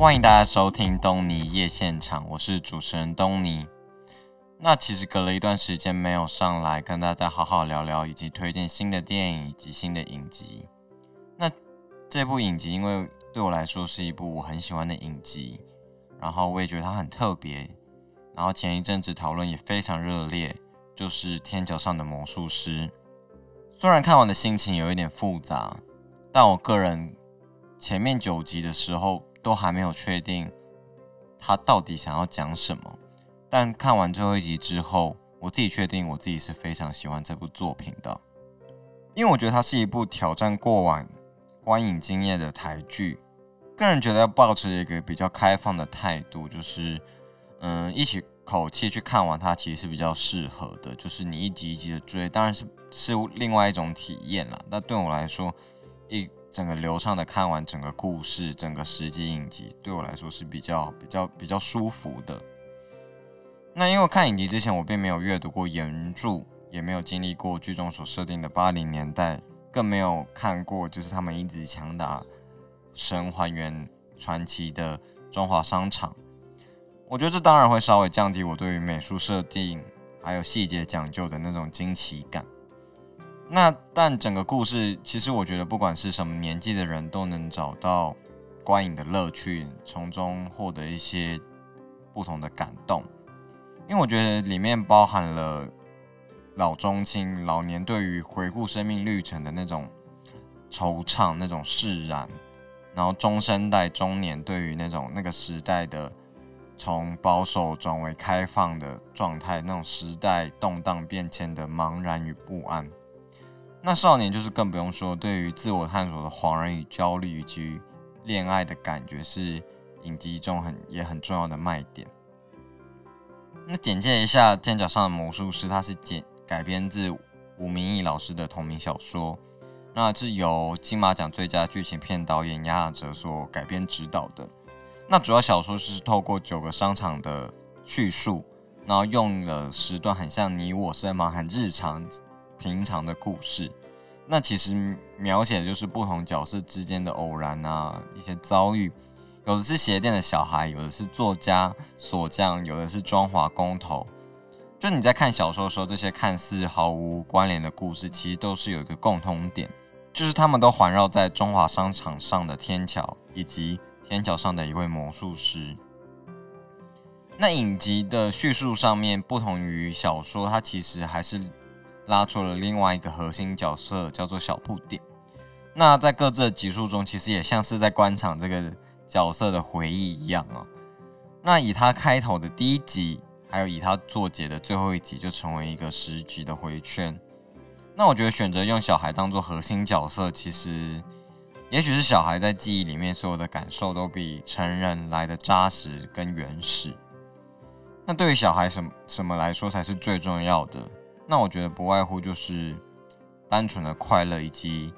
欢迎大家收听东尼夜现场，我是主持人东尼。那其实隔了一段时间没有上来跟大家好好聊聊，以及推荐新的电影以及新的影集。那这部影集因为对我来说是一部我很喜欢的影集，然后我也觉得它很特别。然后前一阵子讨论也非常热烈，就是《天桥上的魔术师》。虽然看完的心情有一点复杂，但我个人前面九集的时候都还没有确定他到底想要讲什么。但看完最后一集之后，我自己确定我自己是非常喜欢这部作品的，因为我觉得它是一部挑战过往观影经验的台剧。个人觉得要保持一个比较开放的态度，就是嗯，一起口气去看完它，其实是比较适合的。就是你一集一集的追，当然是是另外一种体验啦。那对我来说，一整个流畅的看完整个故事，整个十集影集，对我来说是比较比较比较舒服的。那因为看影集之前，我并没有阅读过原著，也没有经历过剧中所设定的八零年代，更没有看过就是他们一直强打神还原传奇的中华商场。我觉得这当然会稍微降低我对于美术设定还有细节讲究的那种惊奇感。那但整个故事，其实我觉得不管是什么年纪的人都能找到观影的乐趣，从中获得一些不同的感动。因为我觉得里面包含了老中青、老年对于回顾生命历程的那种惆怅、那种释然，然后中生代、中年对于那种那个时代的从保守转为开放的状态，那种时代动荡变迁的茫然与不安。那少年就是更不用说，对于自我探索的恍然与焦虑，以及恋爱的感觉，是影集中很也很重要的卖点。那简介一下，《天桥上的魔术师》它是简改编自吴明义老师的同名小说，那是由金马奖最佳剧情片导演杨雅哲所改编指导的。那主要小说是透过九个商场的叙述，然后用了时段很像你我身旁很日常平常的故事。那其实描写的就是不同角色之间的偶然啊，一些遭遇。有的是鞋店的小孩，有的是作家锁匠，有的是装华工头。就你在看小说的时候，这些看似毫无关联的故事，其实都是有一个共通点，就是他们都环绕在中华商场上的天桥，以及天桥上的一位魔术师。那影集的叙述上面，不同于小说，它其实还是拉出了另外一个核心角色，叫做小不点。那在各自的集数中，其实也像是在观场这个。角色的回忆一样啊，那以他开头的第一集，还有以他作结的最后一集，就成为一个十集的回圈。那我觉得选择用小孩当做核心角色，其实也许是小孩在记忆里面所有的感受都比成人来的扎实跟原始。那对于小孩什什么来说才是最重要的？那我觉得不外乎就是单纯的快乐以及。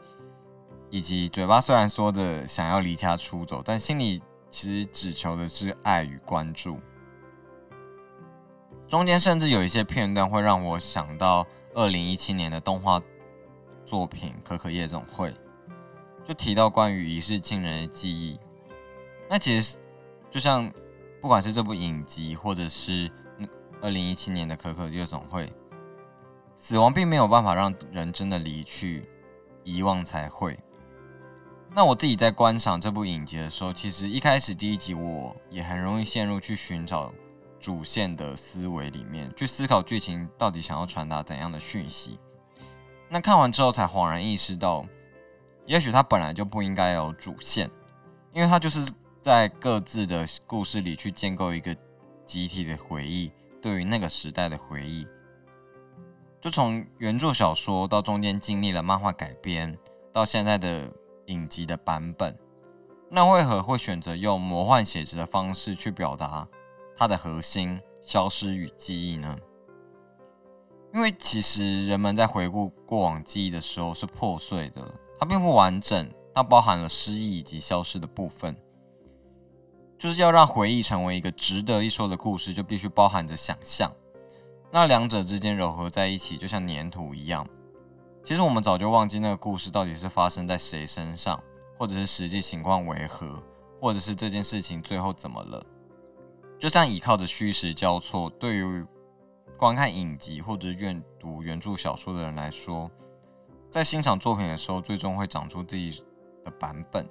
以及嘴巴虽然说着想要离家出走，但心里其实只求的是爱与关注。中间甚至有一些片段会让我想到二零一七年的动画作品《可可夜总会》，就提到关于一世亲人的记忆。那其实就像不管是这部影集，或者是二零一七年的《可可夜总会》，死亡并没有办法让人真的离去，遗忘才会。那我自己在观赏这部影集的时候，其实一开始第一集我也很容易陷入去寻找主线的思维里面，去思考剧情到底想要传达怎样的讯息。那看完之后才恍然意识到，也许它本来就不应该有主线，因为它就是在各自的故事里去建构一个集体的回忆，对于那个时代的回忆。就从原著小说到中间经历了漫画改编，到现在的。影集的版本，那为何会选择用魔幻写实的方式去表达它的核心消失与记忆呢？因为其实人们在回顾过往记忆的时候是破碎的，它并不完整，它包含了失忆以及消失的部分。就是要让回忆成为一个值得一说的故事，就必须包含着想象，那两者之间糅合在一起，就像粘土一样。其实我们早就忘记那个故事到底是发生在谁身上，或者是实际情况为何，或者是这件事情最后怎么了。就像依靠着虚实交错，对于观看影集或者阅读原著小说的人来说，在欣赏作品的时候，最终会长出自己的版本，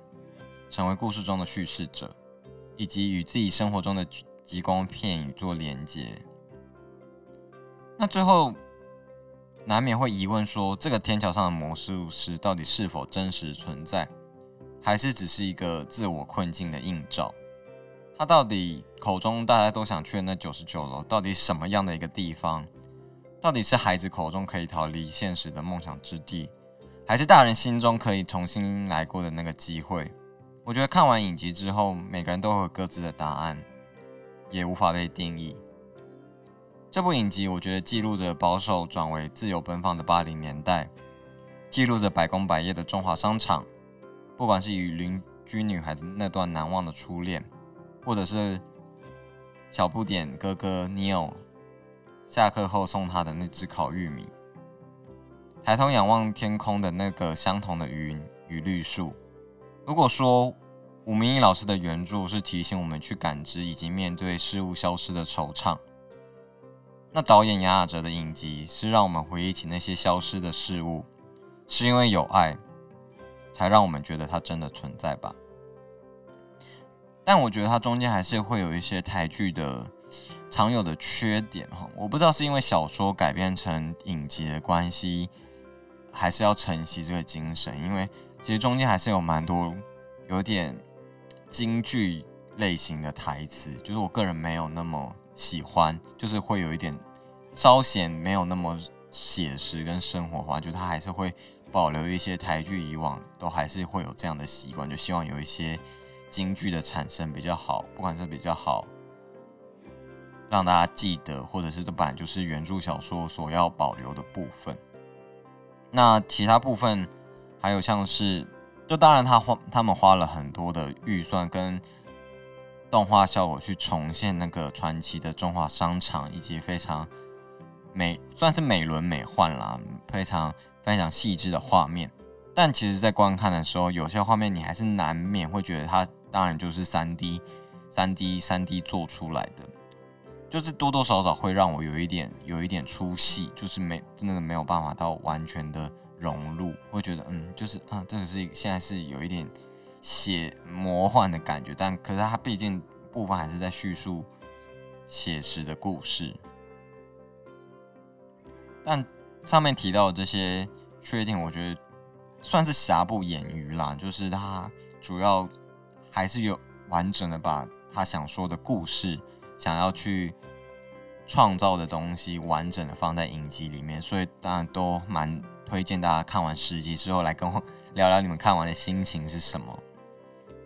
成为故事中的叙事者，以及与自己生活中的极光片语做连接。那最后难免会疑问说，这个天桥上的魔术师到底是否真实存在，还是只是一个自我困境的映照？他到底口中大家都想去的那九十九楼，到底什么样的一个地方？到底是孩子口中可以逃离现实的梦想之地，还是大人心中可以重新来过的那个机会？我觉得看完影集之后，每个人都有各自的答案，也无法被定义。这部影集，我觉得记录着保守转为自由奔放的八零年代，记录着百工百业的中华商场，不管是与邻居女孩的那段难忘的初恋。或者是小不点哥哥 Neil 下课后送他的那只烤玉米，抬头仰望天空的那个相同的云与绿树。如果说吴明义老师的原著是提醒我们去感知以及面对事物消失的惆怅，那导演杨雅哲的影集是让我们回忆起那些消失的事物，是因为有爱，才让我们觉得它真的存在吧。但我觉得它中间还是会有一些台剧的常有的缺点哈，我不知道是因为小说改编成影集的关系，还是要承袭这个精神，因为其实中间还是有蛮多有点京剧类型的台词，就是我个人没有那么喜欢，就是会有一点稍显没有那么写实跟生活化，就他还是会保留一些台剧以往都还是会有这样的习惯，就希望有一些。京剧的产生比较好，不管是比较好让大家记得，或者是这本就是原著小说所要保留的部分。那其他部分还有像是，就当然他花他们花了很多的预算跟动画效果去重现那个传奇的中华商场，以及非常美算是美轮美奂啦，非常非常细致的画面。但其实，在观看的时候，有些画面你还是难免会觉得它。当然就是三 D、三 D、三 D 做出来的，就是多多少少会让我有一点、有一点出戏，就是没真的没有办法到完全的融入，会觉得嗯，就是啊，这个是现在是有一点写魔幻的感觉，但可是它毕竟部分还是在叙述写实的故事。但上面提到的这些缺点，我觉得算是瑕不掩瑜啦，就是它主要。还是有完整的把他想说的故事，想要去创造的东西，完整的放在影集里面，所以当然都蛮推荐大家看完十集之后来跟我聊聊你们看完的心情是什么。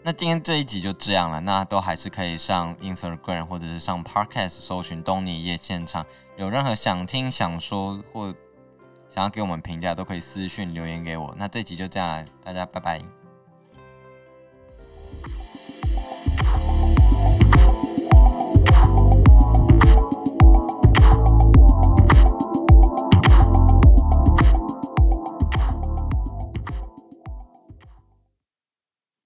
那今天这一集就这样了，那都还是可以上 Instagram 或者是上 Podcast 搜寻东尼夜现场，有任何想听、想说或想要给我们评价，都可以私讯留言给我。那这集就这样了，大家拜拜。